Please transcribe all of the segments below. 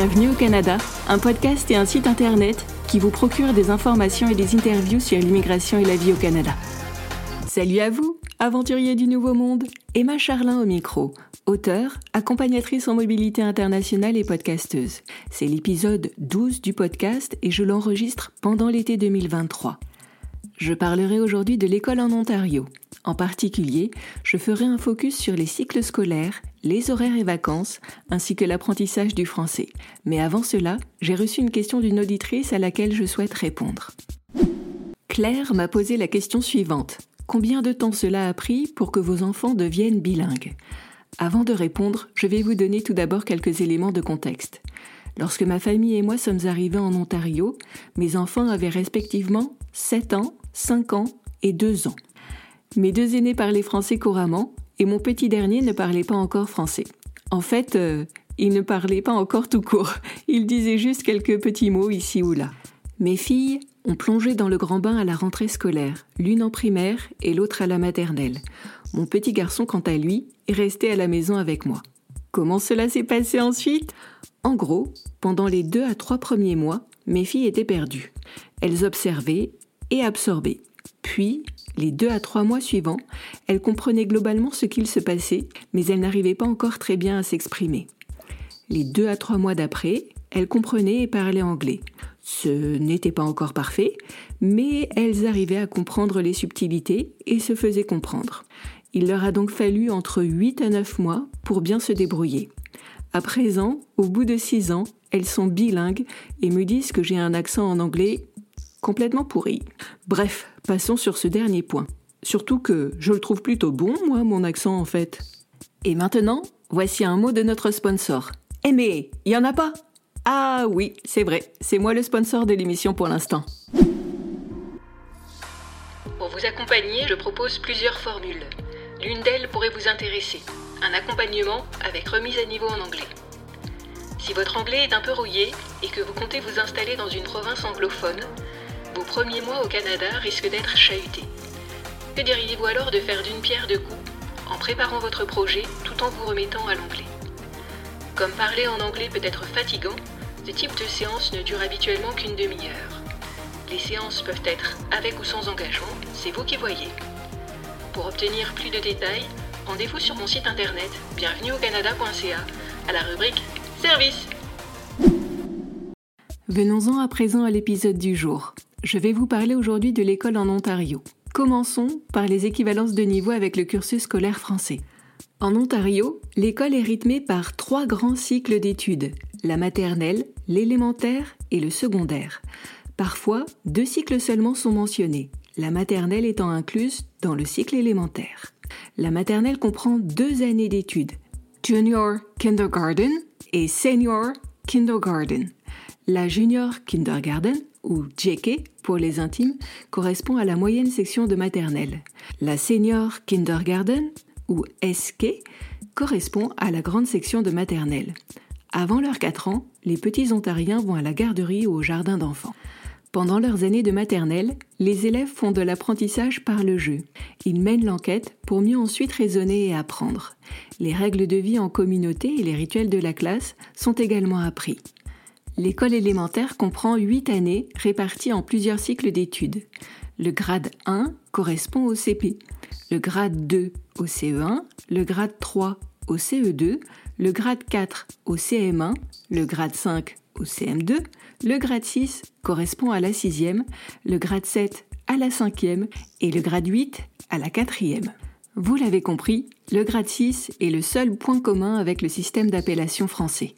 Bienvenue au Canada, un podcast et un site internet qui vous procure des informations et des interviews sur l'immigration et la vie au Canada. Salut à vous, aventuriers du Nouveau Monde, Emma Charlin au micro, auteure, accompagnatrice en mobilité internationale et podcasteuse. C'est l'épisode 12 du podcast et je l'enregistre pendant l'été 2023. Je parlerai aujourd'hui de l'école en Ontario. En particulier, je ferai un focus sur les cycles scolaires, les horaires et vacances, ainsi que l'apprentissage du français. Mais avant cela, j'ai reçu une question d'une auditrice à laquelle je souhaite répondre. Claire m'a posé la question suivante. Combien de temps cela a pris pour que vos enfants deviennent bilingues? Avant de répondre, je vais vous donner tout d'abord quelques éléments de contexte. Lorsque ma famille et moi sommes arrivés en Ontario, mes enfants avaient respectivement 7 ans, 5 ans et 2 ans. Mes deux aînés parlaient français couramment et mon petit dernier ne parlait pas encore français. En fait, euh, il ne parlait pas encore tout court. Il disait juste quelques petits mots ici ou là. Mes filles ont plongé dans le grand bain à la rentrée scolaire, l'une en primaire et l'autre à la maternelle. Mon petit garçon, quant à lui, est resté à la maison avec moi. Comment cela s'est passé ensuite? En gros, pendant les deux à trois premiers mois, mes filles étaient perdues. Elles observaient et absorber. Puis, les deux à trois mois suivants, elle comprenait globalement ce qu'il se passait, mais elle n'arrivait pas encore très bien à s'exprimer. Les deux à trois mois d'après, elle comprenait et parlait anglais. Ce n'était pas encore parfait, mais elles arrivaient à comprendre les subtilités et se faisaient comprendre. Il leur a donc fallu entre 8 à 9 mois pour bien se débrouiller. À présent, au bout de 6 ans, elles sont bilingues et me disent que j'ai un accent en anglais complètement pourri. Bref, passons sur ce dernier point. Surtout que je le trouve plutôt bon, moi, mon accent en fait. Et maintenant, voici un mot de notre sponsor. Eh mais, il y en a pas? Ah oui, c'est vrai, c'est moi le sponsor de l'émission pour l'instant. Pour vous accompagner, je propose plusieurs formules. L'une d'elles pourrait vous intéresser. Un accompagnement avec remise à niveau en anglais. Si votre anglais est un peu rouillé et que vous comptez vous installer dans une province anglophone, vos premiers mois au Canada risquent d'être chahutés. Que diriez-vous alors de faire d'une pierre deux coups en préparant votre projet tout en vous remettant à l'anglais? Comme parler en anglais peut être fatigant, ce type de séance ne dure habituellement qu'une demi-heure. Les séances peuvent être avec ou sans engagement, c'est vous qui voyez. Pour obtenir plus de détails, rendez-vous sur mon site internet bienvenueaucanada.ca à la rubrique Service. Venons-en à présent à l'épisode du jour. Je vais vous parler aujourd'hui de l'école en Ontario. Commençons par les équivalences de niveau avec le cursus scolaire français. En Ontario, l'école est rythmée par trois grands cycles d'études, la maternelle, l'élémentaire et le secondaire. Parfois, deux cycles seulement sont mentionnés, la maternelle étant incluse dans le cycle élémentaire. La maternelle comprend deux années d'études, Junior Kindergarten et Senior Kindergarten. La Junior Kindergarten ou JK pour les intimes, correspond à la moyenne section de maternelle. La Senior Kindergarten ou SK correspond à la grande section de maternelle. Avant leurs 4 ans, les petits ontariens vont à la garderie ou au jardin d'enfants. Pendant leurs années de maternelle, les élèves font de l'apprentissage par le jeu. Ils mènent l'enquête pour mieux ensuite raisonner et apprendre. Les règles de vie en communauté et les rituels de la classe sont également appris. L'école élémentaire comprend 8 années réparties en plusieurs cycles d'études. Le grade 1 correspond au CP, le grade 2 au CE1, le grade 3 au CE2, le grade 4 au CM1, le grade 5 au CM2, le grade 6 correspond à la 6e, le grade 7 à la 5e et le grade 8 à la 4e. Vous l'avez compris, le grade 6 est le seul point commun avec le système d'appellation français.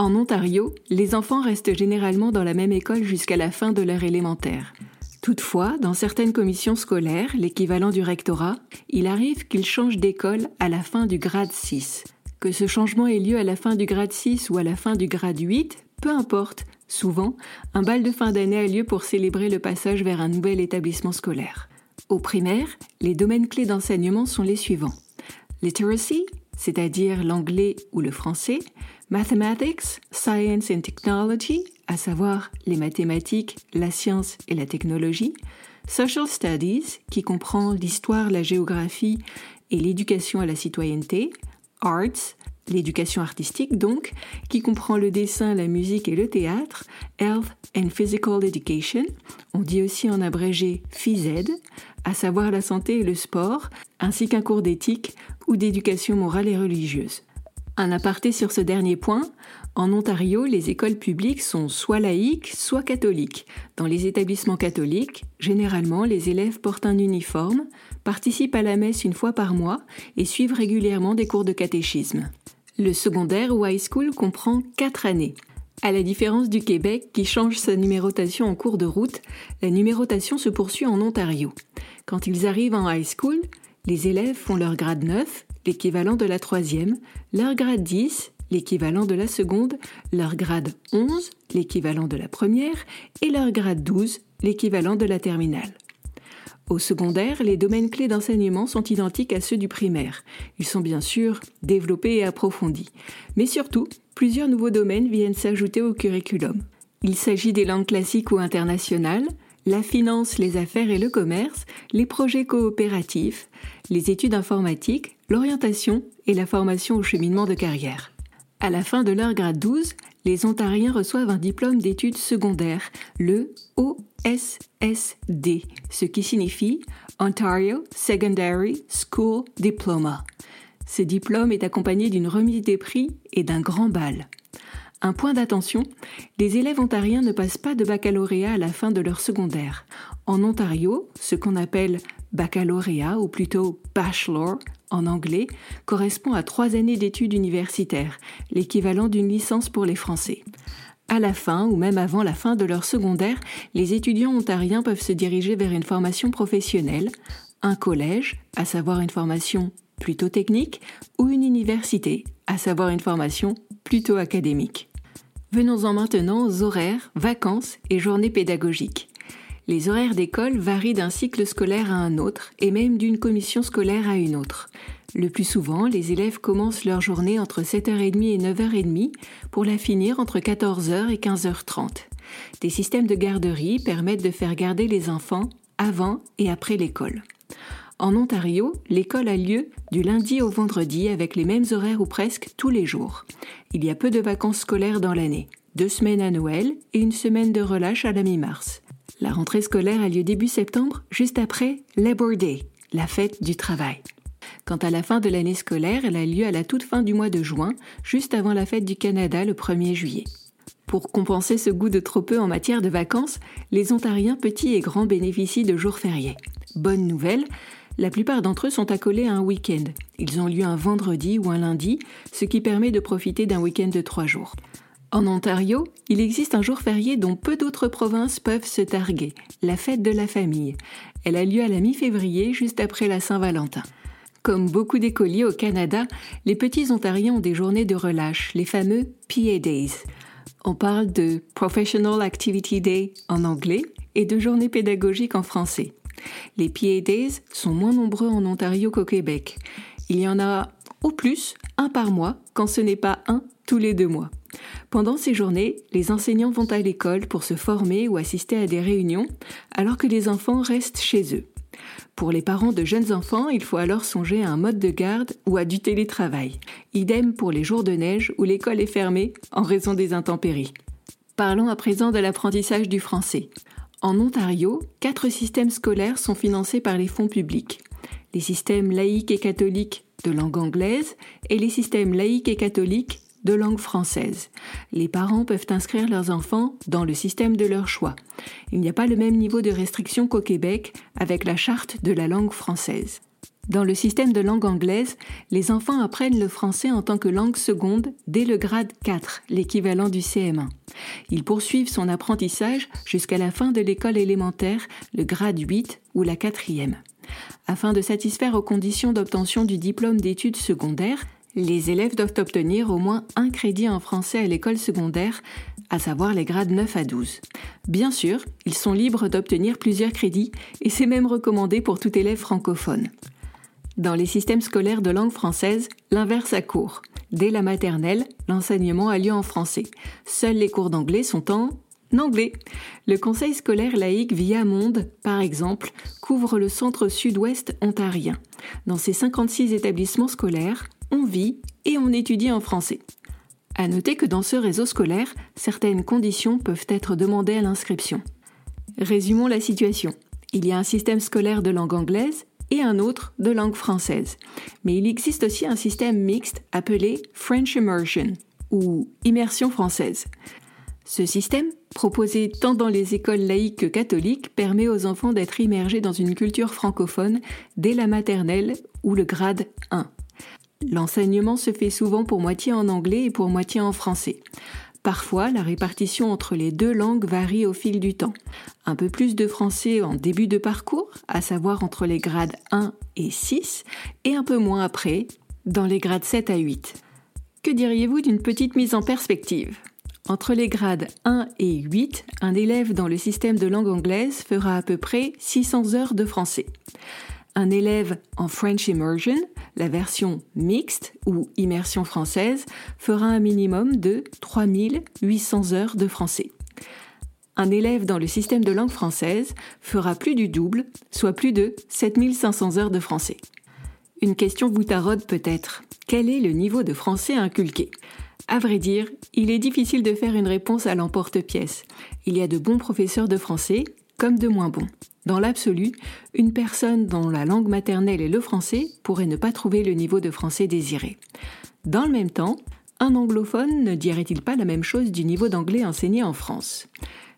En Ontario, les enfants restent généralement dans la même école jusqu'à la fin de leur élémentaire. Toutefois, dans certaines commissions scolaires, l'équivalent du rectorat, il arrive qu'ils changent d'école à la fin du grade 6. Que ce changement ait lieu à la fin du grade 6 ou à la fin du grade 8, peu importe. Souvent, un bal de fin d'année a lieu pour célébrer le passage vers un nouvel établissement scolaire. Au primaire, les domaines clés d'enseignement sont les suivants. Literacy, c'est-à-dire l'anglais ou le français, Mathematics, Science and Technology, à savoir les mathématiques, la science et la technologie, Social Studies, qui comprend l'histoire, la géographie et l'éducation à la citoyenneté, Arts, l'éducation artistique donc, qui comprend le dessin, la musique et le théâtre, Health and Physical Education, on dit aussi en abrégé PhysEd, à savoir la santé et le sport, ainsi qu'un cours d'éthique ou d'éducation morale et religieuse. Un aparté sur ce dernier point, en Ontario, les écoles publiques sont soit laïques, soit catholiques. Dans les établissements catholiques, généralement, les élèves portent un uniforme, participent à la messe une fois par mois et suivent régulièrement des cours de catéchisme. Le secondaire ou high school comprend quatre années. À la différence du Québec qui change sa numérotation en cours de route, la numérotation se poursuit en Ontario. Quand ils arrivent en high school, les élèves font leur grade 9, l'équivalent de la troisième, leur grade 10, l'équivalent de la seconde, leur grade 11, l'équivalent de la première, et leur grade 12, l'équivalent de la terminale. Au secondaire, les domaines clés d'enseignement sont identiques à ceux du primaire. Ils sont bien sûr développés et approfondis. Mais surtout, plusieurs nouveaux domaines viennent s'ajouter au curriculum. Il s'agit des langues classiques ou internationales, la finance, les affaires et le commerce, les projets coopératifs, les études informatiques, l'orientation et la formation au cheminement de carrière. À la fin de leur grade 12, les Ontariens reçoivent un diplôme d'études secondaires, le OSSD, ce qui signifie Ontario Secondary School Diploma. Ce diplôme est accompagné d'une remise des prix et d'un grand bal. Un point d'attention, les élèves ontariens ne passent pas de baccalauréat à la fin de leur secondaire. En Ontario, ce qu'on appelle baccalauréat ou plutôt bachelor en anglais correspond à trois années d'études universitaires, l'équivalent d'une licence pour les Français. À la fin ou même avant la fin de leur secondaire, les étudiants ontariens peuvent se diriger vers une formation professionnelle, un collège, à savoir une formation plutôt technique, ou une université, à savoir une formation plutôt académique. Venons-en maintenant aux horaires, vacances et journées pédagogiques. Les horaires d'école varient d'un cycle scolaire à un autre et même d'une commission scolaire à une autre. Le plus souvent, les élèves commencent leur journée entre 7h30 et 9h30 pour la finir entre 14h et 15h30. Des systèmes de garderie permettent de faire garder les enfants avant et après l'école. En Ontario, l'école a lieu du lundi au vendredi avec les mêmes horaires ou presque tous les jours. Il y a peu de vacances scolaires dans l'année, deux semaines à Noël et une semaine de relâche à la mi-mars. La rentrée scolaire a lieu début septembre, juste après Labor Day, la fête du travail. Quant à la fin de l'année scolaire, elle a lieu à la toute fin du mois de juin, juste avant la fête du Canada le 1er juillet. Pour compenser ce goût de trop peu en matière de vacances, les Ontariens petits et grands bénéficient de jours fériés. Bonne nouvelle, la plupart d'entre eux sont accolés à un week-end. Ils ont lieu un vendredi ou un lundi, ce qui permet de profiter d'un week-end de trois jours. En Ontario, il existe un jour férié dont peu d'autres provinces peuvent se targuer, la fête de la famille. Elle a lieu à la mi-février, juste après la Saint-Valentin. Comme beaucoup d'écoliers au Canada, les petits Ontariens ont des journées de relâche, les fameux PA Days. On parle de Professional Activity Day en anglais et de journée pédagogique en français. Les PA Days sont moins nombreux en Ontario qu'au Québec. Il y en a au plus un par mois quand ce n'est pas un tous les deux mois. Pendant ces journées, les enseignants vont à l'école pour se former ou assister à des réunions, alors que les enfants restent chez eux. Pour les parents de jeunes enfants, il faut alors songer à un mode de garde ou à du télétravail. Idem pour les jours de neige où l'école est fermée en raison des intempéries. Parlons à présent de l'apprentissage du français. En Ontario, quatre systèmes scolaires sont financés par les fonds publics. Les systèmes laïques et catholiques de langue anglaise et les systèmes laïques et catholiques de langue française. Les parents peuvent inscrire leurs enfants dans le système de leur choix. Il n'y a pas le même niveau de restriction qu'au Québec avec la charte de la langue française. Dans le système de langue anglaise, les enfants apprennent le français en tant que langue seconde dès le grade 4, l'équivalent du CM1. Ils poursuivent son apprentissage jusqu'à la fin de l'école élémentaire, le grade 8 ou la quatrième. Afin de satisfaire aux conditions d'obtention du diplôme d'études secondaires, les élèves doivent obtenir au moins un crédit en français à l'école secondaire, à savoir les grades 9 à 12. Bien sûr, ils sont libres d'obtenir plusieurs crédits et c'est même recommandé pour tout élève francophone. Dans les systèmes scolaires de langue française, l'inverse a cours. Dès la maternelle, l'enseignement a lieu en français. Seuls les cours d'anglais sont en anglais. Le Conseil scolaire laïque Via Monde, par exemple, couvre le centre sud-ouest ontarien. Dans ses 56 établissements scolaires, on vit et on étudie en français. À noter que dans ce réseau scolaire, certaines conditions peuvent être demandées à l'inscription. Résumons la situation. Il y a un système scolaire de langue anglaise et un autre de langue française. Mais il existe aussi un système mixte appelé French Immersion ou immersion française. Ce système, proposé tant dans les écoles laïques que catholiques, permet aux enfants d'être immergés dans une culture francophone dès la maternelle ou le grade 1. L'enseignement se fait souvent pour moitié en anglais et pour moitié en français. Parfois, la répartition entre les deux langues varie au fil du temps. Un peu plus de français en début de parcours, à savoir entre les grades 1 et 6, et un peu moins après, dans les grades 7 à 8. Que diriez-vous d'une petite mise en perspective? Entre les grades 1 et 8, un élève dans le système de langue anglaise fera à peu près 600 heures de français. Un élève en French Immersion, la version mixte ou immersion française, fera un minimum de 3800 heures de français. Un élève dans le système de langue française fera plus du double, soit plus de 7500 heures de français. Une question vous taraude peut-être. Quel est le niveau de français inculqué? À vrai dire, il est difficile de faire une réponse à l'emporte-pièce. Il y a de bons professeurs de français comme de moins bons. Dans l'absolu, une personne dont la langue maternelle est le français pourrait ne pas trouver le niveau de français désiré. Dans le même temps, un anglophone ne dirait-il pas la même chose du niveau d'anglais enseigné en France?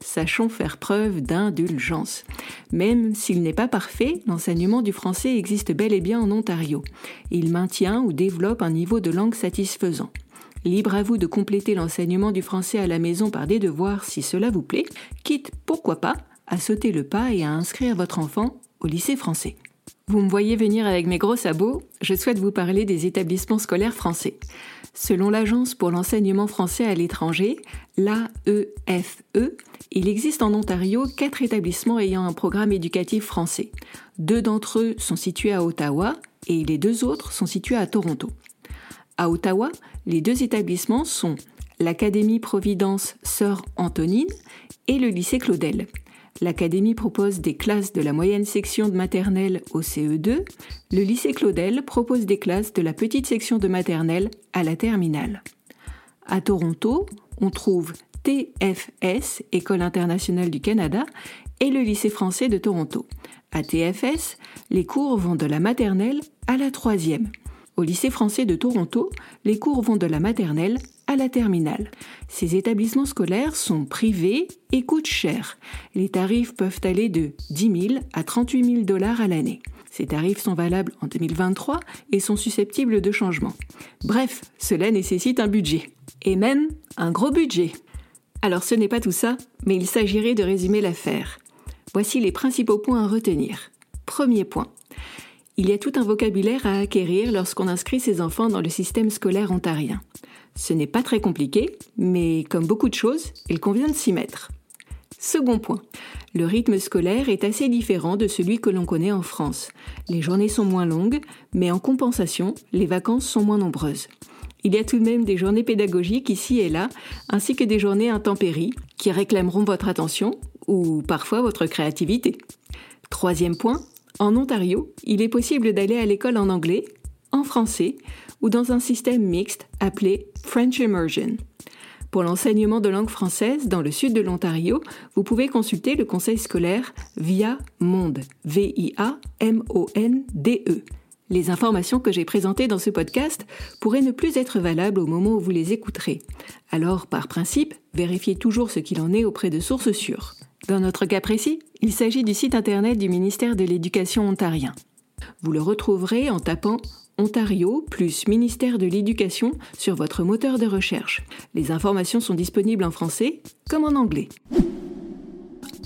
Sachons faire preuve d'indulgence. Même s'il n'est pas parfait, l'enseignement du français existe bel et bien en Ontario. Il maintient ou développe un niveau de langue satisfaisant. Libre à vous de compléter l'enseignement du français à la maison par des devoirs si cela vous plaît, quitte, pourquoi pas, à sauter le pas et à inscrire votre enfant au lycée français. Vous me voyez venir avec mes gros sabots, je souhaite vous parler des établissements scolaires français. Selon l'Agence pour l'enseignement français à l'étranger, l'AEFE, e, il existe en Ontario quatre établissements ayant un programme éducatif français. Deux d'entre eux sont situés à Ottawa et les deux autres sont situés à Toronto. À Ottawa, les deux établissements sont l'Académie Providence Sœur Antonine et le lycée Claudel. L'Académie propose des classes de la moyenne section de maternelle au CE2. Le lycée Claudel propose des classes de la petite section de maternelle à la terminale. À Toronto, on trouve TFS, École internationale du Canada, et le lycée français de Toronto. À TFS, les cours vont de la maternelle à la troisième. Au lycée français de Toronto, les cours vont de la maternelle à la terminale. Ces établissements scolaires sont privés et coûtent cher. Les tarifs peuvent aller de 10 000 à 38 000 dollars à l'année. Ces tarifs sont valables en 2023 et sont susceptibles de changement. Bref, cela nécessite un budget. Et même un gros budget. Alors ce n'est pas tout ça, mais il s'agirait de résumer l'affaire. Voici les principaux points à retenir. Premier point. Il y a tout un vocabulaire à acquérir lorsqu'on inscrit ses enfants dans le système scolaire ontarien. Ce n'est pas très compliqué, mais comme beaucoup de choses, il convient de s'y mettre. Second point, le rythme scolaire est assez différent de celui que l'on connaît en France. Les journées sont moins longues, mais en compensation, les vacances sont moins nombreuses. Il y a tout de même des journées pédagogiques ici et là, ainsi que des journées intempéries qui réclameront votre attention ou parfois votre créativité. Troisième point, en Ontario, il est possible d'aller à l'école en anglais, en français ou dans un système mixte appelé French Immersion. Pour l'enseignement de langue française dans le sud de l'Ontario, vous pouvez consulter le conseil scolaire via Monde, V-I-A-M-O-N-D-E. Les informations que j'ai présentées dans ce podcast pourraient ne plus être valables au moment où vous les écouterez. Alors, par principe, vérifiez toujours ce qu'il en est auprès de sources sûres. Dans notre cas précis, il s'agit du site internet du ministère de l'Éducation ontarien. Vous le retrouverez en tapant Ontario plus ministère de l'Éducation sur votre moteur de recherche. Les informations sont disponibles en français comme en anglais.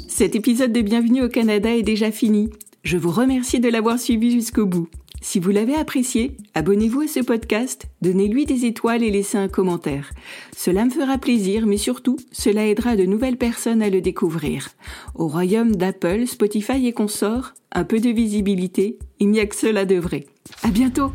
Cet épisode de Bienvenue au Canada est déjà fini. Je vous remercie de l'avoir suivi jusqu'au bout. Si vous l'avez apprécié, abonnez-vous à ce podcast, donnez-lui des étoiles et laissez un commentaire. Cela me fera plaisir, mais surtout, cela aidera de nouvelles personnes à le découvrir. Au royaume d'Apple, Spotify et consorts, un peu de visibilité, il n'y a que cela de vrai. À bientôt!